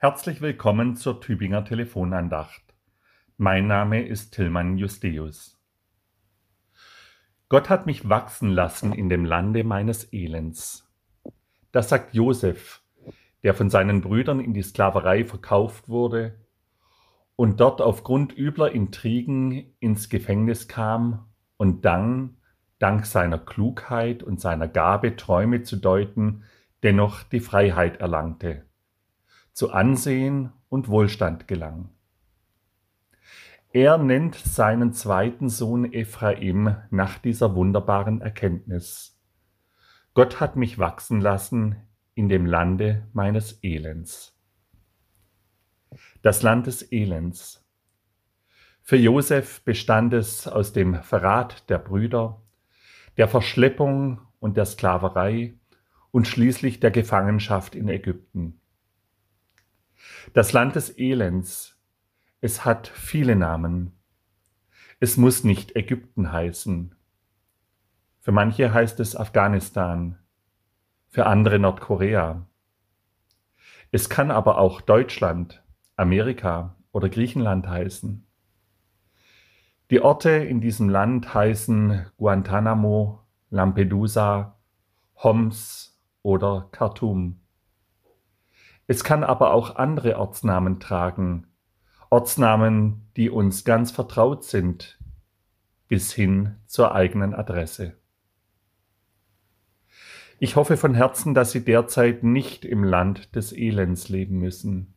Herzlich willkommen zur Tübinger Telefonandacht. Mein Name ist Tillmann Justeus. Gott hat mich wachsen lassen in dem Lande meines Elends. Das sagt Josef, der von seinen Brüdern in die Sklaverei verkauft wurde und dort aufgrund übler Intrigen ins Gefängnis kam und dann, dank seiner Klugheit und seiner Gabe, Träume zu deuten, dennoch die Freiheit erlangte zu Ansehen und Wohlstand gelang. Er nennt seinen zweiten Sohn Ephraim nach dieser wunderbaren Erkenntnis. Gott hat mich wachsen lassen in dem Lande meines Elends. Das Land des Elends. Für Josef bestand es aus dem Verrat der Brüder, der Verschleppung und der Sklaverei und schließlich der Gefangenschaft in Ägypten. Das Land des Elends. Es hat viele Namen. Es muss nicht Ägypten heißen. Für manche heißt es Afghanistan, für andere Nordkorea. Es kann aber auch Deutschland, Amerika oder Griechenland heißen. Die Orte in diesem Land heißen Guantanamo, Lampedusa, Homs oder Khartoum. Es kann aber auch andere Ortsnamen tragen, Ortsnamen, die uns ganz vertraut sind, bis hin zur eigenen Adresse. Ich hoffe von Herzen, dass Sie derzeit nicht im Land des Elends leben müssen.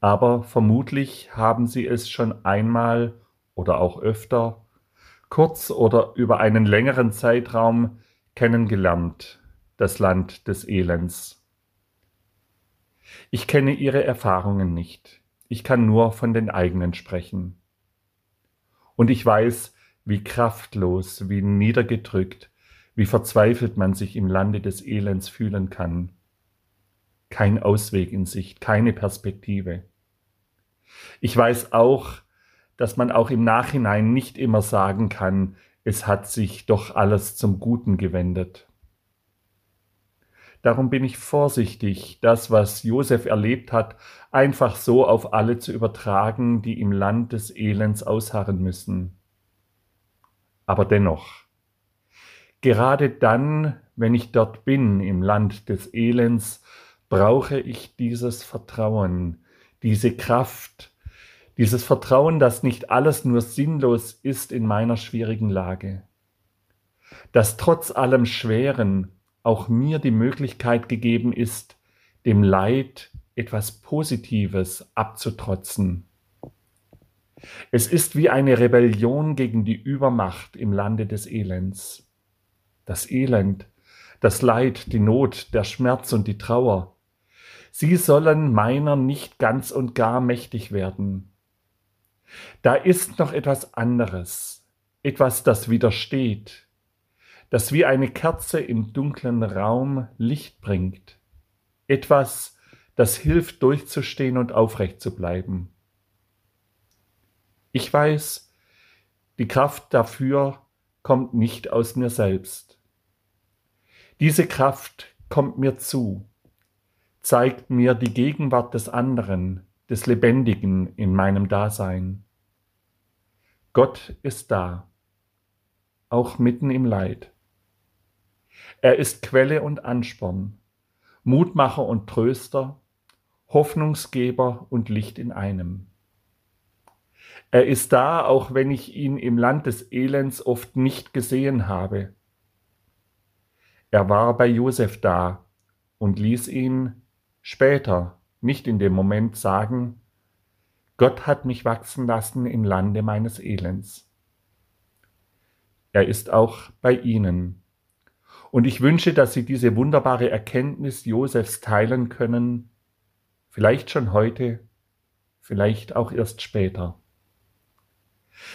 Aber vermutlich haben Sie es schon einmal oder auch öfter, kurz oder über einen längeren Zeitraum kennengelernt, das Land des Elends. Ich kenne ihre Erfahrungen nicht. Ich kann nur von den eigenen sprechen. Und ich weiß, wie kraftlos, wie niedergedrückt, wie verzweifelt man sich im Lande des Elends fühlen kann. Kein Ausweg in Sicht, keine Perspektive. Ich weiß auch, dass man auch im Nachhinein nicht immer sagen kann, es hat sich doch alles zum Guten gewendet. Darum bin ich vorsichtig, das, was Josef erlebt hat, einfach so auf alle zu übertragen, die im Land des Elends ausharren müssen. Aber dennoch, gerade dann, wenn ich dort bin, im Land des Elends, brauche ich dieses Vertrauen, diese Kraft, dieses Vertrauen, dass nicht alles nur sinnlos ist in meiner schwierigen Lage, dass trotz allem Schweren auch mir die Möglichkeit gegeben ist, dem Leid etwas Positives abzutrotzen. Es ist wie eine Rebellion gegen die Übermacht im Lande des Elends. Das Elend, das Leid, die Not, der Schmerz und die Trauer, sie sollen meiner nicht ganz und gar mächtig werden. Da ist noch etwas anderes, etwas, das widersteht, das wie eine Kerze im dunklen Raum Licht bringt. Etwas, das hilft durchzustehen und aufrecht zu bleiben. Ich weiß, die Kraft dafür kommt nicht aus mir selbst. Diese Kraft kommt mir zu, zeigt mir die Gegenwart des anderen, des Lebendigen in meinem Dasein. Gott ist da, auch mitten im Leid. Er ist Quelle und Ansporn, Mutmacher und Tröster, Hoffnungsgeber und Licht in einem. Er ist da, auch wenn ich ihn im Land des Elends oft nicht gesehen habe. Er war bei Josef da und ließ ihn später, nicht in dem Moment, sagen, Gott hat mich wachsen lassen im Lande meines Elends. Er ist auch bei Ihnen und ich wünsche, dass Sie diese wunderbare Erkenntnis Josefs teilen können, vielleicht schon heute, vielleicht auch erst später.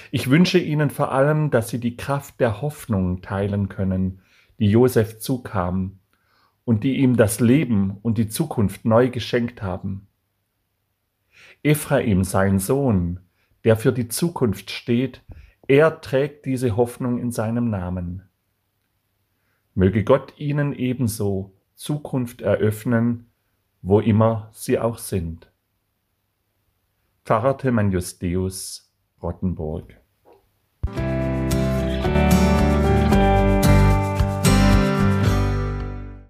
Ich wünsche Ihnen vor allem, dass Sie die Kraft der Hoffnung teilen können, die Josef zukam und die ihm das Leben und die Zukunft neu geschenkt haben. Ephraim, sein Sohn, der für die Zukunft steht, er trägt diese Hoffnung in seinem Namen. Möge Gott ihnen ebenso Zukunft eröffnen wo immer sie auch sind. Pfarrer Tillmann Justeus, Rottenburg